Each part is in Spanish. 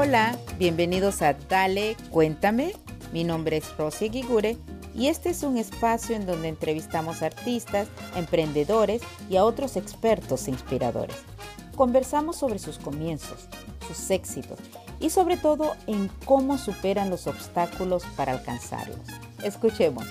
Hola, bienvenidos a Dale, cuéntame. Mi nombre es Rosy Gigure y este es un espacio en donde entrevistamos artistas, emprendedores y a otros expertos e inspiradores. Conversamos sobre sus comienzos, sus éxitos y sobre todo en cómo superan los obstáculos para alcanzarlos. Escuchemos.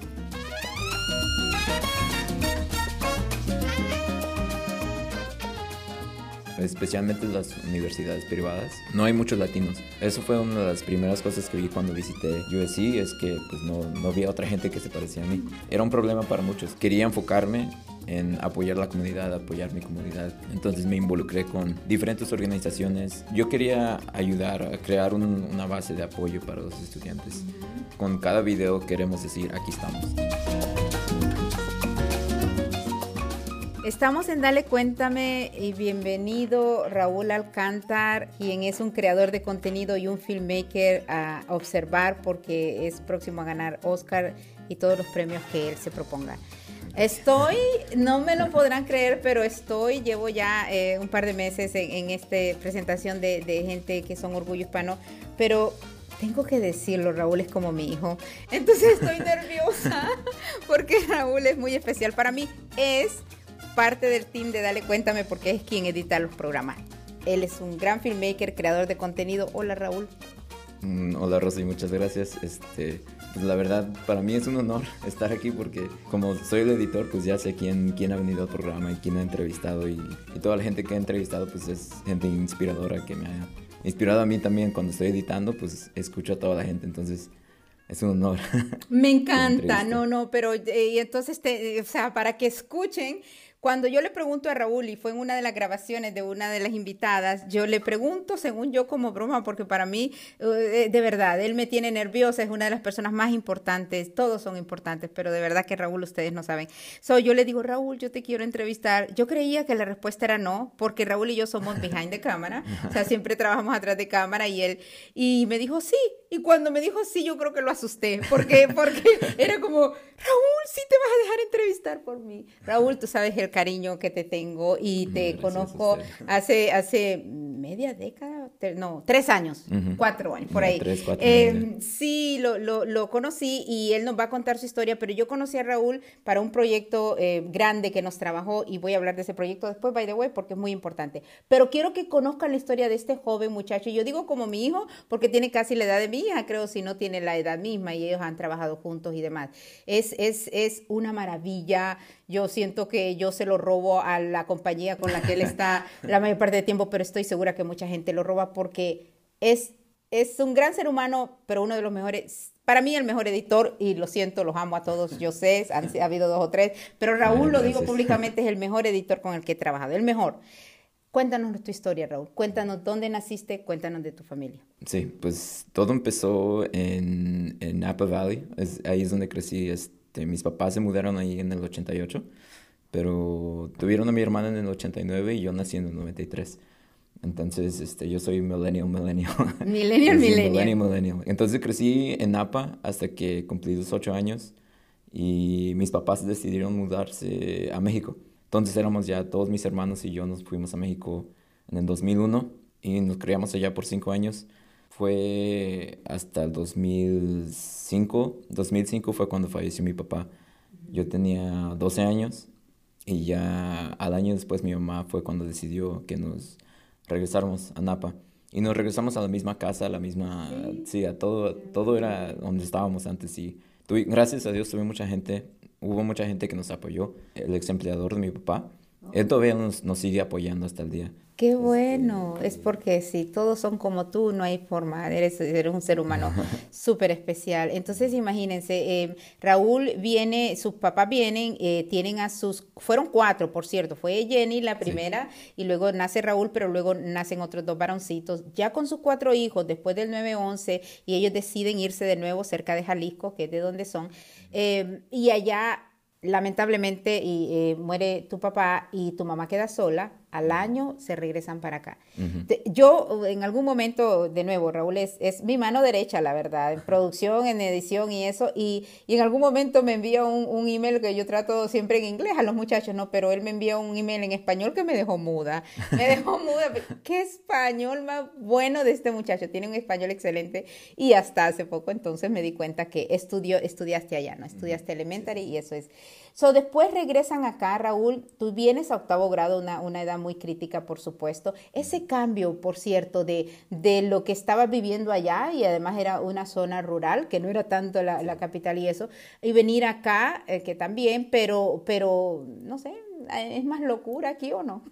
Especialmente en las universidades privadas, no hay muchos latinos. Eso fue una de las primeras cosas que vi cuando visité USC, es que pues, no, no había otra gente que se parecía a mí. Era un problema para muchos. Quería enfocarme en apoyar la comunidad, apoyar mi comunidad. Entonces me involucré con diferentes organizaciones. Yo quería ayudar a crear una base de apoyo para los estudiantes. Con cada video queremos decir, aquí estamos. Estamos en Dale Cuéntame y bienvenido Raúl Alcántar, quien es un creador de contenido y un filmmaker a observar porque es próximo a ganar Oscar y todos los premios que él se proponga. Estoy, no me lo podrán creer, pero estoy, llevo ya eh, un par de meses en, esta presentación de, de gente que son orgullo hispano, pero tengo que decirlo, Raúl es como mi hijo. Entonces estoy nerviosa porque Raúl es muy especial para mí. Es parte del team de Dale Cuéntame porque es quien edita los programas. Él es un gran filmmaker, creador de contenido. Hola Raúl. Mm, hola Rosy, muchas gracias. Este, pues la verdad, para mí es un honor estar aquí porque como soy el editor, pues ya sé quién, quién ha venido al programa y quién ha entrevistado y, y toda la gente que ha entrevistado pues es gente inspiradora que me ha inspirado a mí también cuando estoy editando, pues escucho a toda la gente, entonces es un honor. Me encanta, no, no, pero eh, y entonces, te, o sea, para que escuchen cuando yo le pregunto a Raúl, y fue en una de las grabaciones de una de las invitadas, yo le pregunto, según yo como broma, porque para mí, eh, de verdad, él me tiene nerviosa, es una de las personas más importantes, todos son importantes, pero de verdad que Raúl, ustedes no saben. So, yo le digo, Raúl, yo te quiero entrevistar. Yo creía que la respuesta era no, porque Raúl y yo somos behind the camera, o sea, siempre trabajamos atrás de cámara y él, y me dijo sí, y cuando me dijo sí, yo creo que lo asusté, porque, porque era como, Raúl, sí te vas a dejar entrevistar por mí. Raúl, tú sabes el cariño que te tengo y te conozco hace, hace media década, no, tres años, cuatro años, por ahí. Em, sí, lo, lo, lo, conocí y él nos va a contar su historia, pero yo conocí a Raúl para un proyecto eh, grande que nos trabajó y voy a hablar de ese proyecto después, by the way, porque es muy importante. Pero quiero que conozcan la historia de este joven muchacho. Yo digo como mi hijo, porque tiene casi la edad de mi hija, creo, si no tiene la edad misma y ellos han trabajado juntos y demás. Es, es, es una maravilla. Yo siento que yo se lo robo a la compañía con la que él está la mayor parte del tiempo, pero estoy segura que mucha gente lo roba porque es, es un gran ser humano, pero uno de los mejores, para mí el mejor editor, y lo siento, los amo a todos, yo sé, han, ha habido dos o tres, pero Raúl, lo digo públicamente, es el mejor editor con el que he trabajado, el mejor. Cuéntanos tu historia, Raúl. Cuéntanos dónde naciste, cuéntanos de tu familia. Sí, pues todo empezó en, en Napa Valley. ahí es donde crecí. Este, mis papás se mudaron ahí en el 88, pero tuvieron a mi hermana en el 89 y yo nací en el 93. Entonces, este, yo soy millennial, millennial. Millennial, millennial. Millennial, millennial. Entonces crecí en Napa hasta que cumplí los 8 años y mis papás decidieron mudarse a México. Entonces éramos ya todos mis hermanos y yo nos fuimos a México en el 2001 y nos criamos allá por cinco años. Fue hasta el 2005. 2005 fue cuando falleció mi papá. Yo tenía 12 años y ya al año después mi mamá fue cuando decidió que nos regresáramos a Napa. Y nos regresamos a la misma casa, a la misma... Sí, a todo, todo era donde estábamos antes y gracias a Dios tuve mucha gente hubo mucha gente que nos apoyó. El ex empleador de mi papá, él todavía nos, nos sigue apoyando hasta el día. Qué bueno, es porque si todos son como tú, no hay forma, eres, eres un ser humano súper especial. Entonces imagínense, eh, Raúl viene, sus papás vienen, eh, tienen a sus, fueron cuatro, por cierto, fue Jenny la primera y luego nace Raúl, pero luego nacen otros dos varoncitos, ya con sus cuatro hijos después del 9-11 y ellos deciden irse de nuevo cerca de Jalisco, que es de donde son, eh, y allá lamentablemente y, muere tu papá y tu mamá queda sola al año se regresan para acá. Yo en algún momento, de nuevo, Raúl es, es, mi mano derecha, la verdad, en producción, en edición y eso, y, y en algún momento me envía un, un, email que yo trato siempre en inglés a los muchachos, ¿no? Pero él me envía un email en español que me dejó muda. Me dejó muda. ¿Qué español más bueno de este muchacho? Tiene un español excelente y hasta hace poco entonces me di cuenta que estudió, estudiaste allá, ¿no? Estudiaste elementary y eso es So, después regresan acá, Raúl, tú vienes a octavo grado, una, una edad muy crítica, por supuesto. Ese cambio, por cierto, de, de lo que estabas viviendo allá, y además era una zona rural, que no era tanto la, la capital y eso, y venir acá, eh, que también, pero, pero, no sé, ¿es más locura aquí o no?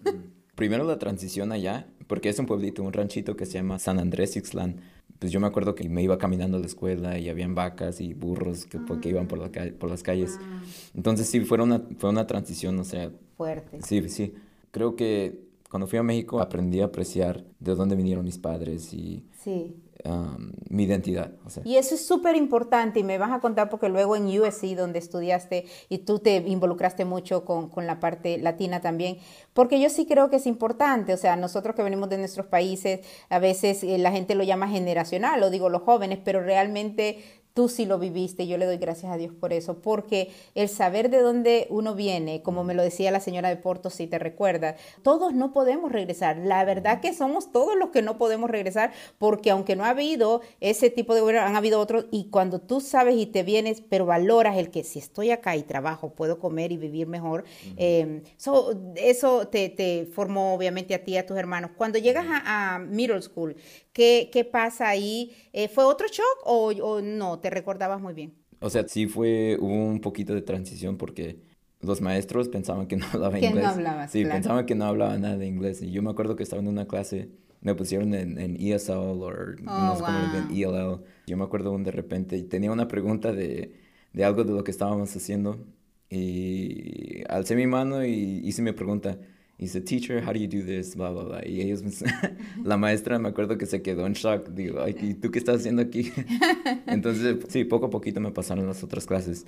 Primero la transición allá, porque es un pueblito, un ranchito que se llama San Andrés Ixtlán pues yo me acuerdo que me iba caminando a la escuela y habían vacas y burros que, que iban por, la por las calles. Ah. Entonces sí, fue una, fue una transición, o sea... Fuerte. Sí, sí. Creo que cuando fui a México aprendí a apreciar de dónde vinieron mis padres y... Sí mi identidad. Y eso es súper importante y me vas a contar porque luego en USC, donde estudiaste y tú te involucraste mucho con, con, la parte latina también, porque yo sí creo que es importante, o sea, nosotros que venimos de nuestros países, a veces eh, la gente lo llama generacional, lo digo los jóvenes, pero realmente tú sí lo viviste, yo le doy gracias a Dios por eso, porque el saber de dónde uno viene, como me lo decía la señora de Porto, si te recuerdas, todos no podemos regresar. La verdad que somos todos los que no podemos regresar, porque aunque no ha habido ese tipo de gobierno, han habido otros, y cuando tú sabes y te vienes, pero valoras el que si estoy acá y trabajo, puedo comer y vivir mejor, em, eso te, formó obviamente a ti y a tus hermanos. Cuando llegas a, middle school, ¿qué, qué pasa ahí? Eh, ¿Fue otro shock o, o no? te recordabas muy bien. O sea, sí fue, hubo un poquito de transición porque los maestros pensaban que no hablaba inglés. Que no hablabas, Sí, pensaban que no hablaba nada de inglés. Y yo me acuerdo que estaba en una clase, me pusieron en, en ESL o no sé cómo en ELL. Yo me acuerdo de repente tenía una pregunta de, de algo de lo que estábamos haciendo y alcé mi mano y hice mi pregunta y dice, teacher, how do you do this? Bla, bla, bla. Y ellos, la maestra me acuerdo que se quedó en shock. Digo, ¿y tú qué estás haciendo aquí? Entonces, sí, poco a poquito me pasaron las otras clases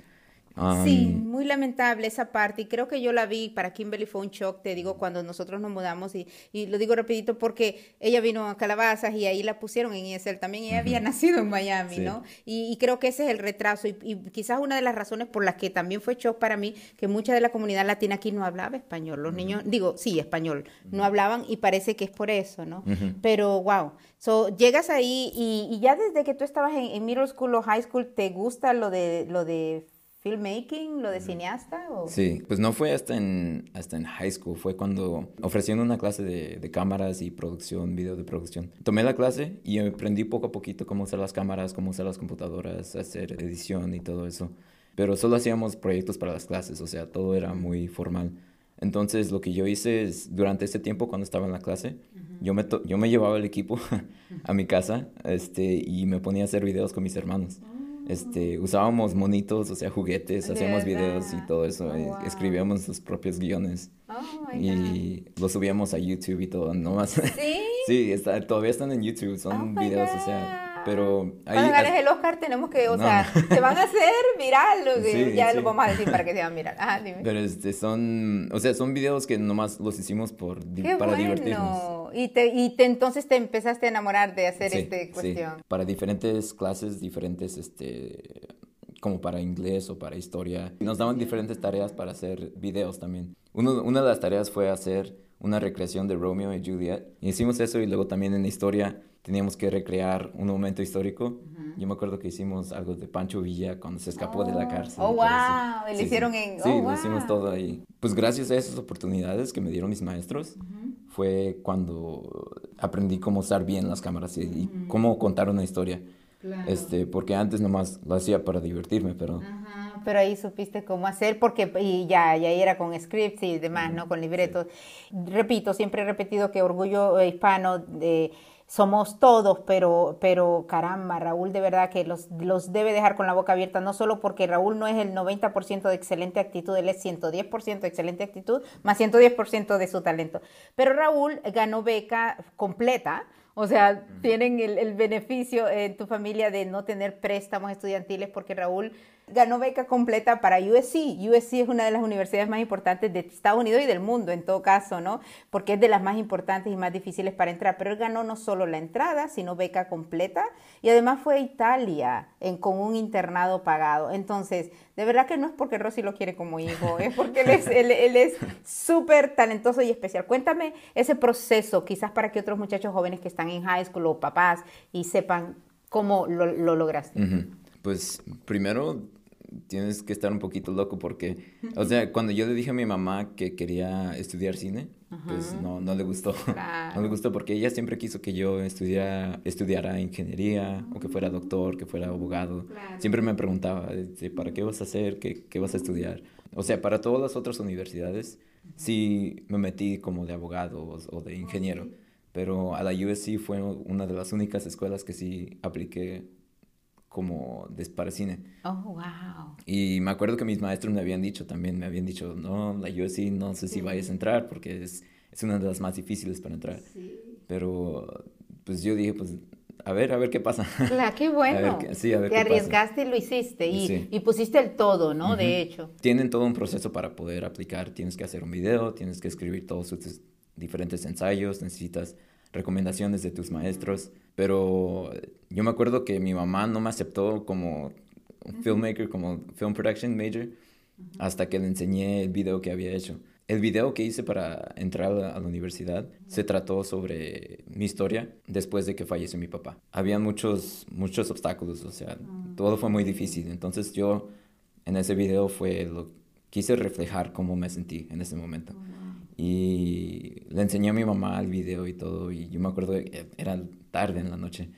sí, muy lamentable esa parte y creo que yo la vi, para Kimberly fue un shock, te digo, cuando nosotros nos mudamos y, y lo digo rapidito porque ella vino a Calabazas y ahí la pusieron en ESL también, ella había nacido en Miami, ¿no? Y, creo que ese es el retraso y, quizás una de las razones por las que también fue shock para mí, que mucha de la comunidad latina aquí no hablaba español, los niños, digo, sí, español, no hablaban y parece que es por eso, ¿no? Pero wow, so, llegas ahí y, ya desde que tú estabas en, en middle school o high school, ¿te gusta lo de, lo de filmmaking, lo de cineasta? O? Sí, pues no fue hasta en, hasta en high school, fue cuando ofrecieron una clase de, de, cámaras y producción, video de producción. Tomé la clase y aprendí poco a poquito cómo usar las cámaras, cómo usar las computadoras, hacer edición y todo eso. Pero solo hacíamos proyectos para las clases, o sea, todo era muy formal. Entonces, lo que yo hice es, durante ese tiempo, cuando estaba en la clase, yo, me yo me llevaba el equipo a mi casa este, y me ponía a hacer videos con mis hermanos. Oh este, usábamos monitos, o sea, juguetes, hacíamos videos y todo eso, oh, escribíamos los propios guiones. Oh, y los subíamos a YouTube y todo, nomás. ¿Sí? sí, está, todavía están en YouTube, son oh, videos, o sea, pero... Ahí, Cuando el Oscar tenemos que, o sea, se van a hacer viral, ya lo vamos a decir para que se viral. Ajá, dime. Pero este, son, o sea, son videos que nomás los hicimos por, para divertirnos. Y, te, y te, entonces te empezaste a enamorar de hacer esta cuestión. Sí. Para diferentes clases, diferentes, este, como para inglés o para historia. Nos daban diferentes tareas para hacer videos también. Uno, una de las tareas fue hacer una recreación de Romeo y Juliet. Y hicimos eso y luego también en la historia teníamos que recrear un momento histórico. Yo me acuerdo que hicimos algo de Pancho Villa cuando se escapó de la oh. cárcel. Oh, wow, lo hicieron en... Sí, lo hicimos todo ahí. Pues gracias a esas oportunidades que me dieron mis maestros, fue cuando aprendí cómo usar bien las cámaras y, cómo contar una historia. Este, porque antes nomás lo hacía para divertirme, pero... Pero ahí supiste cómo hacer, porque y ya, ya era con scripts y demás, ¿no? Con libretos. Repito, siempre he repetido que Orgullo Hispano... de somos todos, pero, pero caramba, Raúl de verdad que los, los debe dejar con la boca abierta, no solo porque Raúl no es el 90% de excelente actitud, él es 110% de excelente actitud, más 110% de su talento. Pero Raúl ganó beca completa O sea, tienen el, el beneficio en tu familia de no tener préstamos estudiantiles porque Raúl ganó beca completa para USC. USC es una de las universidades más importantes de Estados Unidos y del mundo, en todo caso, ¿no? Porque es de las más importantes y más difíciles para entrar. Pero él ganó no solo la entrada, sino beca completa. Y además fue a Italia en, con un internado pagado. Entonces, de verdad que no es porque Rosy lo quiere como hijo, es porque él es súper talentoso y especial. Cuéntame ese proceso, quizás para que otros muchachos jóvenes que están en high school o papás y sepan cómo lo, lo lograste. Pues primero tienes que estar un poquito loco porque, o sea, cuando yo le dije a mi mamá que quería estudiar cine, pues no, no le gustó. No le gustó porque ella siempre quiso que yo estudiara, estudiara ingeniería o que fuera doctor, que fuera abogado. Siempre me preguntaba, ¿para qué vas a hacer? ¿Qué, ¿Qué, vas a estudiar? O sea, para todas las otras universidades sí me metí como de abogado o, o de ingeniero. Pero a la USC fue una de las únicas escuelas que sí apliqué como de, para cine. Oh, wow. Y me acuerdo que mis maestros me habían dicho también, me habían dicho, no, la USC no sé si vayas a entrar porque es, es una de las más difíciles para entrar. Sí. Pero pues yo dije, pues a ver, a ver qué pasa. Claro, qué bueno. sí, a ver Te arriesgaste y lo hiciste y, y, pusiste el todo, ¿no? De hecho. Tienen todo un proceso para poder aplicar. Tienes que hacer un video, tienes que escribir todos tus diferentes ensayos, necesitas recomendaciones de tus maestros. Pero yo me acuerdo que mi mamá no me aceptó como filmmaker, como film production major, hasta que le enseñé el video que había hecho. El video que hice para entrar a la universidad se trató sobre mi historia después de que falleció mi papá. Había muchos, muchos obstáculos, o sea, todo fue muy difícil. Entonces yo en ese video fue lo quise reflejar cómo me sentí en ese momento. Y le enseñé a mi mamá el video y todo, y yo me acuerdo, era tarde en la noche.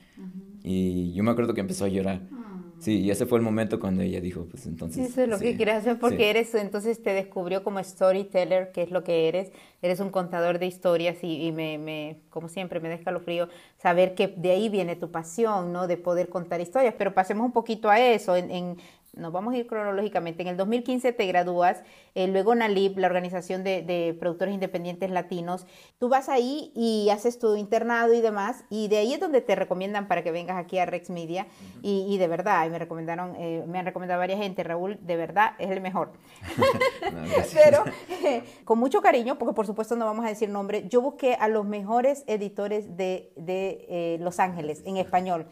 Y yo me acuerdo que empezó a llorar. Ah. Sí, y ese fue el momento cuando ella dijo, pues entonces... eso es lo que quieres hacer porque eres, entonces te descubrió como storyteller, que es lo que eres. Eres un contador de historias y, me, me, como siempre, me da escalofrío saber que de ahí viene tu pasión, ¿no? De poder contar historias. Pero pasemos un poquito a eso. En, en, nos vamos a ir cronológicamente. En el 2015 te gradúas, eh, luego NALIP, la Organización de, Productores Independientes Latinos. Tú vas ahí y haces tu internado y demás, y de ahí es donde te recomiendan para que vengas aquí a Rex Media. y, de verdad, me recomendaron, eh, me han recomendado varias gente, Raúl, de verdad es el mejor. Pero eh, con mucho cariño, porque por supuesto no vamos a decir nombre, yo busqué a los mejores editores de, de Los Ángeles en español.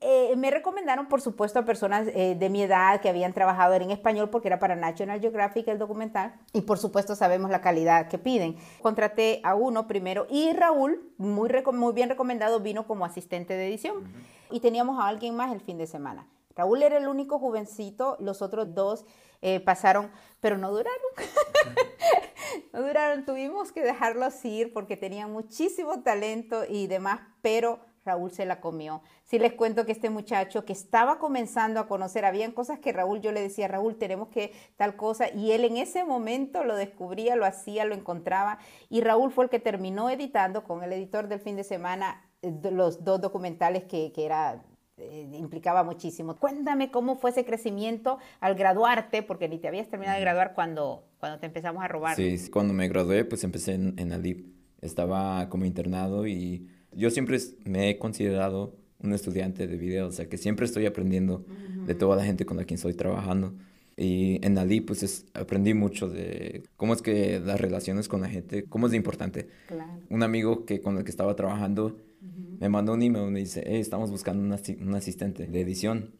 Eh, me recomendaron, por supuesto, a personas eh, de mi edad que habían trabajado en español porque era para National Geographic el documental y por supuesto sabemos la calidad que piden. Contraté a uno primero y Raúl, muy, muy bien recomendado, vino como asistente de edición y teníamos a alguien más el fin de semana. Raúl era el único jovencito, los otros dos eh, pasaron, pero no duraron. no duraron, tuvimos que dejarlos ir porque tenían muchísimo talento y demás, pero Raúl se la comió. Si les cuento que este muchacho que estaba comenzando a conocer, habían cosas que Raúl yo le decía, Raúl, tenemos que tal cosa, y él en ese momento lo descubría, lo hacía, lo encontraba, y Raúl fue el que terminó editando con el editor del fin de semana eh, los dos documentales que, que era eh, implicaba muchísimo. Cuéntame cómo fue ese crecimiento al graduarte, porque ni te habías terminado de graduar cuando, cuando te empezamos a robar. Sí, cuando me gradué, pues empecé en, en Alip. Estaba como internado y yo siempre me he considerado un estudiante de video, o sea, que siempre estoy aprendiendo de toda la gente con la que estoy trabajando. Y en Ali, pues aprendí mucho de cómo es que las relaciones con la gente, cómo es de importante. Un amigo que con el que estaba trabajando me mandó un email me dice, hey, estamos buscando un, asistente de edición.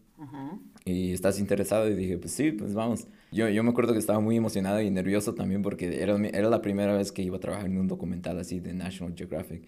¿Y estás interesado? Y dije, pues sí, pues vamos. Yo, yo me acuerdo que estaba muy emocionado y nervioso también porque era, era la primera vez que iba a trabajar en un documental así de National Geographic.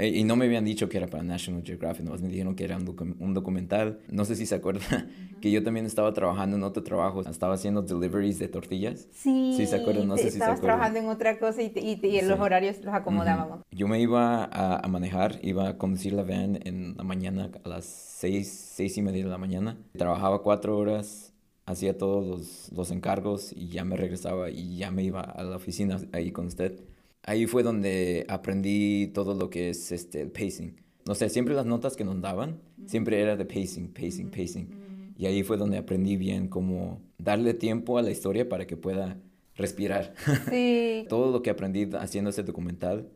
Eh, y no me habían dicho que era para National Geographic, no me dijeron que era un, documental. No sé si se acuerda que yo también estaba trabajando en otro trabajo, estaba haciendo deliveries de tortillas. Sí, sí se acuerdan, no sé si se acuerdan. trabajando en otra cosa y, y, los horarios los acomodábamos. Yo me iba a, manejar, iba a conducir la van en la mañana a las seis, seis y media de la mañana. Trabajaba cuatro horas, hacía todos los, los encargos y ya me regresaba y ya me iba a la oficina ahí con usted ahí fue donde aprendí todo lo que es este, el pacing. No sé, siempre las notas que nos daban, siempre era de pacing, pacing, pacing. Y ahí fue donde aprendí bien cómo darle tiempo a la historia para que pueda respirar. Sí. todo lo que aprendí haciendo ese documental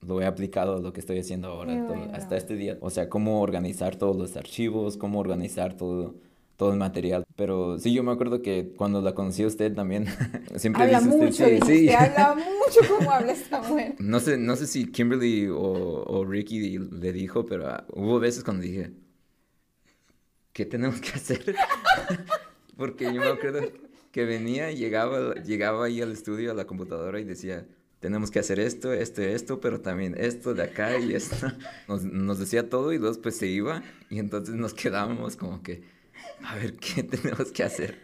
lo he aplicado a lo que estoy haciendo ahora, hasta este día. O sea, cómo organizar todos los archivos, cómo organizar todo, todo el material. Pero sí, yo me acuerdo que cuando la conocí a usted también, siempre habla dice mucho, usted, sí, habla mucho cómo habla esta mujer. No sé, no sé si Kimberly o, o Ricky le dijo, pero ah, hubo veces cuando dije, ¿qué tenemos que hacer? Porque yo me acuerdo que venía, llegaba, llegaba ahí al estudio, a la computadora y decía, tenemos que hacer esto, esto, esto, pero también esto de acá y esto. Nos, nos decía todo y luego pues se iba y entonces nos quedábamos como que, a ver, ¿qué tenemos que hacer?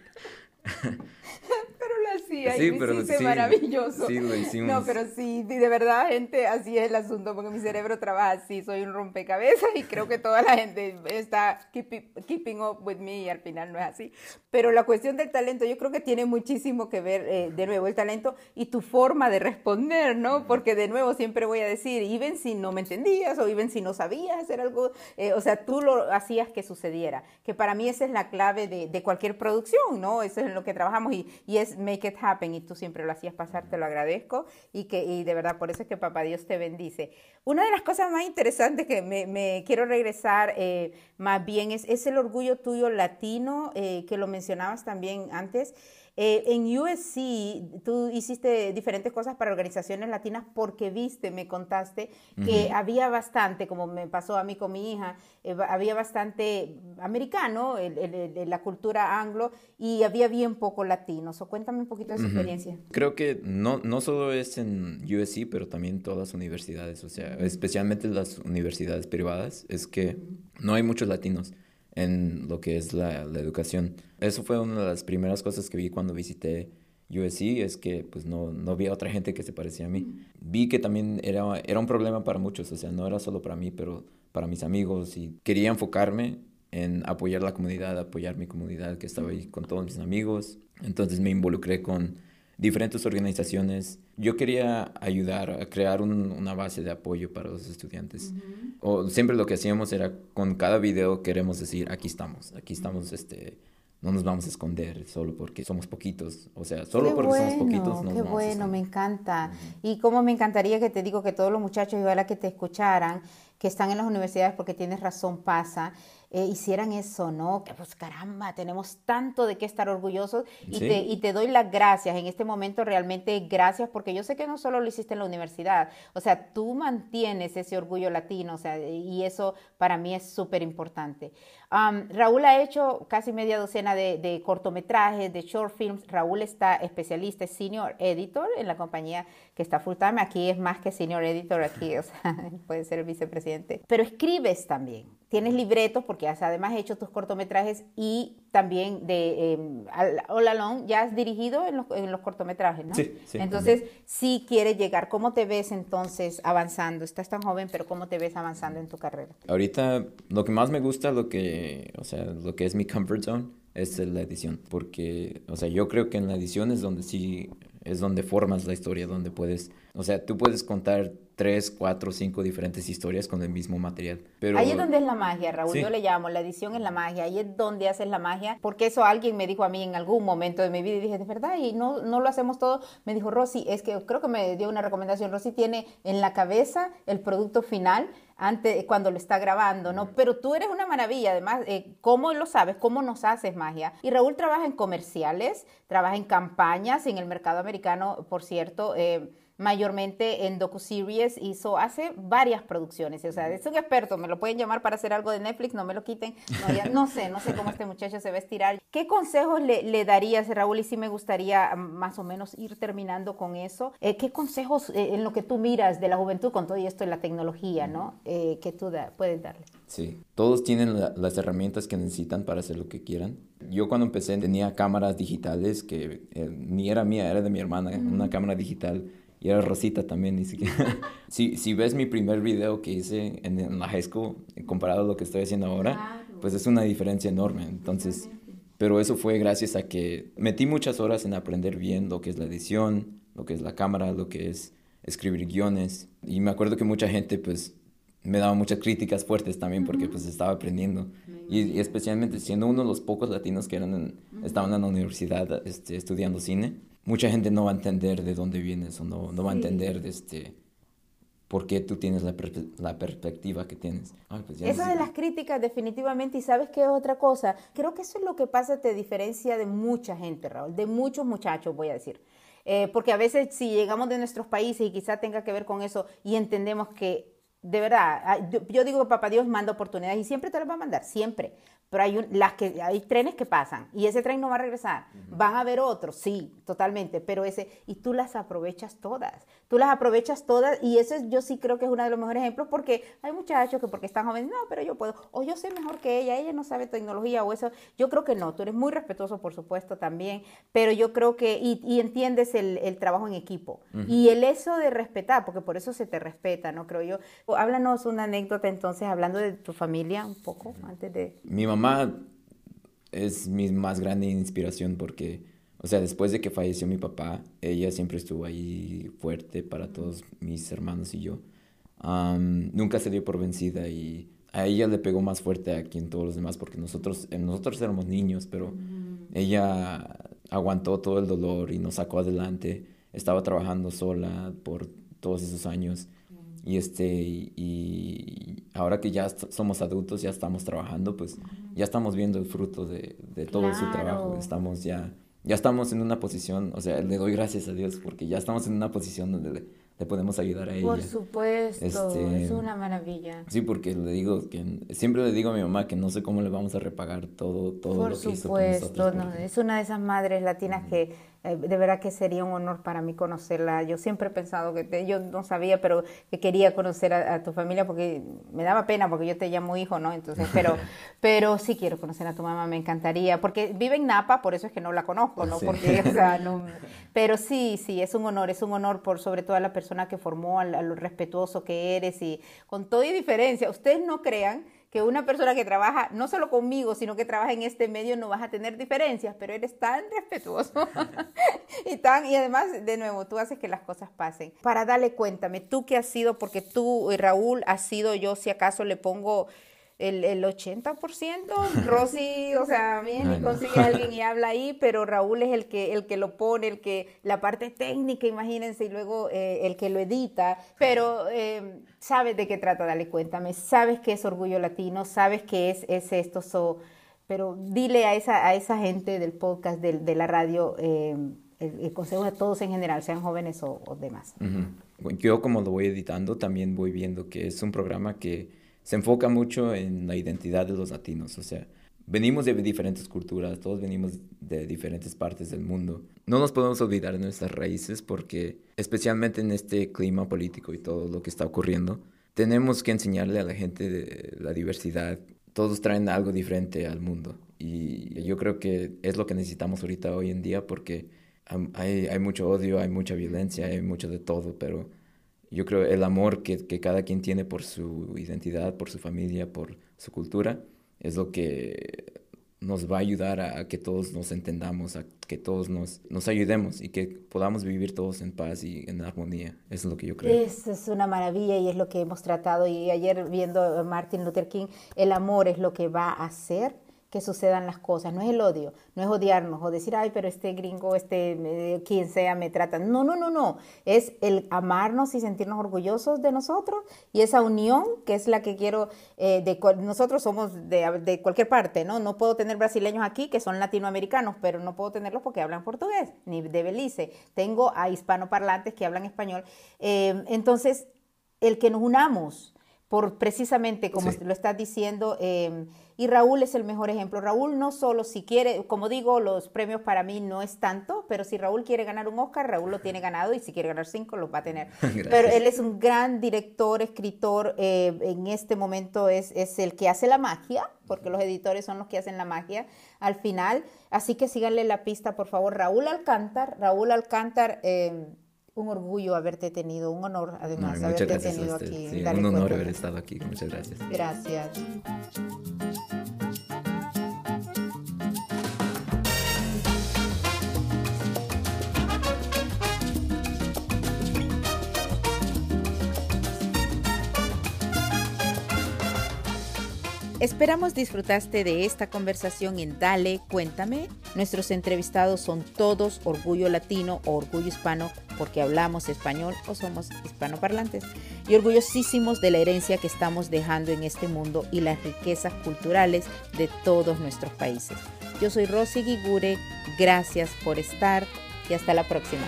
Sí, pero sí, maravilloso. Sí, lo hicimos. No, pero sí, de verdad, gente, así es el asunto, porque mi cerebro trabaja así, soy un rompecabezas y creo que toda la gente está keeping up with me y al final no es así. Pero la cuestión del talento, yo creo que tiene muchísimo que ver, eh, de nuevo, el talento y tu forma de responder, ¿no? Porque de nuevo siempre voy a decir, even si no me entendías o even si no sabías hacer algo, eh, o sea, tú lo hacías que sucediera, que para mí esa es la clave de, de cualquier producción, ¿no? Eso es en lo que trabajamos y, y es make it happen y tú siempre lo hacías pasar, te lo agradezco y que y de verdad por eso es que papá Dios te bendice. Una de las cosas más interesantes que me, quiero regresar eh, más bien es, es, el orgullo tuyo latino eh, que lo mencionabas también antes. Eh, en USC tú hiciste diferentes cosas para organizaciones latinas porque viste, me contaste, que había bastante, como me pasó a mí con mi hija, eh, había bastante americano, la cultura anglo, y había bien poco latino. So, cuéntame un poquito de su experiencia. Creo que no, no solo es en USC, pero también todas las universidades, o sea, especialmente las universidades privadas, es que no hay muchos latinos en lo que es la, la, educación. Eso fue una de las primeras cosas que vi cuando visité USC, es que pues no, no vi a otra gente que se parecía a mí. Vi que también era, era un problema para muchos, o sea, no era solo para mí, pero para mis amigos y quería enfocarme en apoyar la comunidad, apoyar mi comunidad que estaba ahí con todos mis amigos. Entonces me involucré con diferentes organizaciones. Yo quería ayudar a crear una base de apoyo para los estudiantes. O siempre lo que hacíamos era con cada video queremos decir, aquí estamos, aquí estamos, este, no nos vamos a esconder solo porque somos poquitos. O sea, solo porque somos poquitos. No qué bueno, me encanta. Y como me encantaría que te digo que todos los muchachos, igual a que te escucharan, que están en las universidades porque tienes razón, pasa eh, hicieran eso, ¿no? Que pues caramba, tenemos tanto de qué estar orgullosos y, te, y te doy las gracias en este momento, realmente gracias, porque yo sé que no solo lo hiciste en la universidad, o sea, tú mantienes ese orgullo latino, o sea, y eso para mí es súper importante. Raúl ha hecho casi media docena de, de, cortometrajes, de short films. Raúl está especialista, es senior editor en la compañía que está full time. Aquí es más que senior editor, aquí, o sea, puede ser el vicepresidente. Pero escribes también tienes libretos porque has además hecho tus cortometrajes y también de eh, All Alone ya has dirigido en los, cortometrajes, ¿no? Sí, sí. Entonces, si quieres llegar, ¿cómo te ves entonces avanzando? Estás tan joven, pero ¿cómo te ves avanzando en tu carrera? Ahorita lo que más me gusta, lo que, o sea, lo que es mi comfort zone es la edición, porque, o sea, yo creo que en la edición es donde sí, es donde formas la historia, donde puedes, o sea, tú puedes contar tres, cuatro, cinco diferentes historias con el mismo material. Pero... Ahí es donde es la magia, Raúl, yo le llamo, la edición es la magia, ahí es donde haces la magia, porque eso alguien me dijo a mí en algún momento de mi vida y dije, de verdad, y no, no lo hacemos todo, me dijo Rosy, es que creo que me dio una recomendación, Rosy tiene en la cabeza el producto final, antes, cuando lo está grabando, ¿no? Pero tú eres una maravilla, además, eh, ¿cómo lo sabes? ¿Cómo nos haces magia? Y Raúl trabaja en comerciales, trabaja en campañas, en el mercado americano, por cierto, eh, mayormente en docu-series, hizo, hace varias producciones, o sea, es un experto, me lo pueden llamar para hacer algo de Netflix, no me lo quiten, no, sé, no sé cómo este muchacho se va a estirar. ¿Qué consejos le, le darías, Raúl? Y sí me gustaría mm, más o menos ir terminando con eso. Eh, ¿Qué consejos eh, en lo que tú miras de la juventud con todo esto de la tecnología, ¿no? Eh, que tú puedes darle. Sí, todos tienen las herramientas que necesitan para hacer lo que quieran. Yo cuando empecé tenía cámaras digitales que ni era mía, era de mi hermana, una cámara digital y era Rosita también, ni siquiera. si, si ves mi primer video que hice en, la high school, comparado a lo que estoy haciendo ahora, pues es una diferencia enorme. Entonces, pero eso fue gracias a que metí muchas horas en aprender bien lo que es la edición, lo que es la cámara, lo que es escribir guiones. Y me acuerdo que mucha gente, pues, me daba muchas críticas fuertes también porque, pues, estaba aprendiendo. Y, especialmente siendo uno de los pocos latinos que eran estaban en la universidad este, estudiando cine mucha gente no va a entender de dónde vienes o no, no va a entender de este, por qué tú tienes la, la perspectiva que tienes. Pues eso de las críticas definitivamente, y sabes qué es otra cosa, creo que eso es lo que pasa, te diferencia de mucha gente, Raúl, de muchos muchachos, voy a decir. Eh, porque a veces si llegamos de nuestros países y quizá tenga que ver con eso y entendemos que de verdad, yo digo que papá Dios manda oportunidades y siempre te las va a mandar, siempre pero hay, las que, hay trenes que pasan y ese tren no va a regresar. Van a haber otros, sí, totalmente, pero ese, y tú las aprovechas todas, tú las aprovechas todas y eso yo sí creo que es uno de los mejores ejemplos porque hay muchachos que porque están jóvenes, no, pero yo puedo, o yo sé mejor que ella, ella no sabe tecnología o eso, yo creo que no, tú eres muy respetuoso por supuesto también, pero yo creo que, y, y entiendes el, el, trabajo en equipo y el eso de respetar, porque por eso se te respeta, ¿no? Creo yo. Háblanos una anécdota entonces, hablando de tu familia un poco, antes de... Mi mamá mamá es mi más grande inspiración porque, o sea, después de que falleció mi papá, ella siempre estuvo ahí fuerte para todos mis hermanos y yo. nunca se dio por vencida y a ella le pegó más fuerte a quien todos los demás porque nosotros, nosotros éramos niños, pero ella aguantó todo el dolor y nos sacó adelante. Estaba trabajando sola por todos esos años y este y, ahora que ya somos adultos ya estamos trabajando pues ya estamos viendo el fruto de, de todo su trabajo estamos ya ya estamos en una posición o sea le doy gracias a Dios porque ya estamos en una posición donde le podemos ayudar a ella. Por supuesto, este, es una maravilla. Sí, porque le digo que siempre le digo a mi mamá que no sé cómo le vamos a repagar todo, todo lo que hizo con nosotros. No, es una de esas madres latinas que eh, de verdad que sería un honor para mí conocerla. Yo siempre he pensado que yo no sabía, pero que quería conocer a, tu familia porque me daba pena porque yo te llamo hijo, ¿no? Entonces, pero, pero sí quiero conocer a tu mamá, me encantaría, porque vive en Napa, por eso es que no la conozco, ¿no? Porque, o sea, no, pero sí, sí, es un honor, es un honor por sobre todo a la persona que formó, a, lo respetuoso que eres y con toda diferencia. Ustedes no crean que una persona que trabaja no solo conmigo, sino que trabaja en este medio no vas a tener diferencias, pero eres tan respetuoso y tan y además de nuevo tú haces que las cosas pasen. Para darle cuéntame, tú qué has sido porque tú Raúl has sido yo si acaso le pongo el, el 80%, Rosy, o sea, bien, y consigue a alguien y habla ahí, pero Raúl es el que, el que lo pone, el que, la parte técnica, imagínense, y luego eh, el que lo edita, pero eh, sabes de qué trata, dale cuéntame, sabes que es orgullo latino, sabes que es, es esto, so, pero dile a esa, a esa gente del podcast, de, de la radio, eh, el, consejo de todos en general, sean jóvenes o, demás. Yo como lo voy editando, también voy viendo que es un programa que se enfoca mucho en la identidad de los latinos, o sea, venimos de diferentes culturas, todos venimos de diferentes partes del mundo. No nos podemos olvidar de nuestras raíces porque, especialmente en este clima político y todo lo que está ocurriendo, tenemos que enseñarle a la gente de la diversidad. Todos traen algo diferente al mundo y yo creo que es lo que necesitamos ahorita hoy en día porque hay, hay mucho odio, hay mucha violencia, hay mucho de todo, pero yo creo el amor que, que, cada quien tiene por su identidad, por su familia, por su cultura, es lo que nos va a ayudar a, que todos nos entendamos, a que todos nos, nos ayudemos y que podamos vivir todos en paz y en armonía. Eso es lo que yo creo. Eso es una maravilla y es lo que hemos tratado. Y ayer viendo a Martin Luther King, el amor es lo que va a hacer que sucedan las cosas, no es el odio, no es odiarnos o decir, ay, pero este gringo, este, eh, quien sea, me trata. No, no, no, no, es el amarnos y sentirnos orgullosos de nosotros y esa unión que es la que quiero, eh, nosotros somos de, de, cualquier parte, ¿no? No puedo tener brasileños aquí que son latinoamericanos, pero no puedo tenerlos porque hablan portugués, ni de Belice. Tengo a hispanoparlantes que hablan español. Eh, entonces, el que nos unamos por precisamente, como lo estás diciendo, y Raúl es el mejor ejemplo. Raúl no solo si quiere, como digo, los premios para mí no es tanto, pero si Raúl quiere ganar un Oscar, Raúl lo tiene ganado y si quiere ganar cinco, lo va a tener. pero él es un gran director, escritor. Eh, en este momento es, es el que hace la magia, porque los editores son los que hacen la magia al final. Así que síganle la pista, por favor. Raúl Alcántar, Raúl Alcántar. Eh, un orgullo haberte tenido, un honor además haberte tenido aquí. Sí, un honor haber estado aquí, muchas gracias. Gracias. Esperamos disfrutaste de esta conversación en Dale, cuéntame. Nuestros entrevistados son todos orgullo latino o orgullo hispano porque hablamos español o somos hispanoparlantes y orgullosísimos de la herencia que estamos dejando en este mundo y las riquezas culturales de todos nuestros países. Yo soy Rosy Gigure, gracias por estar y hasta la próxima.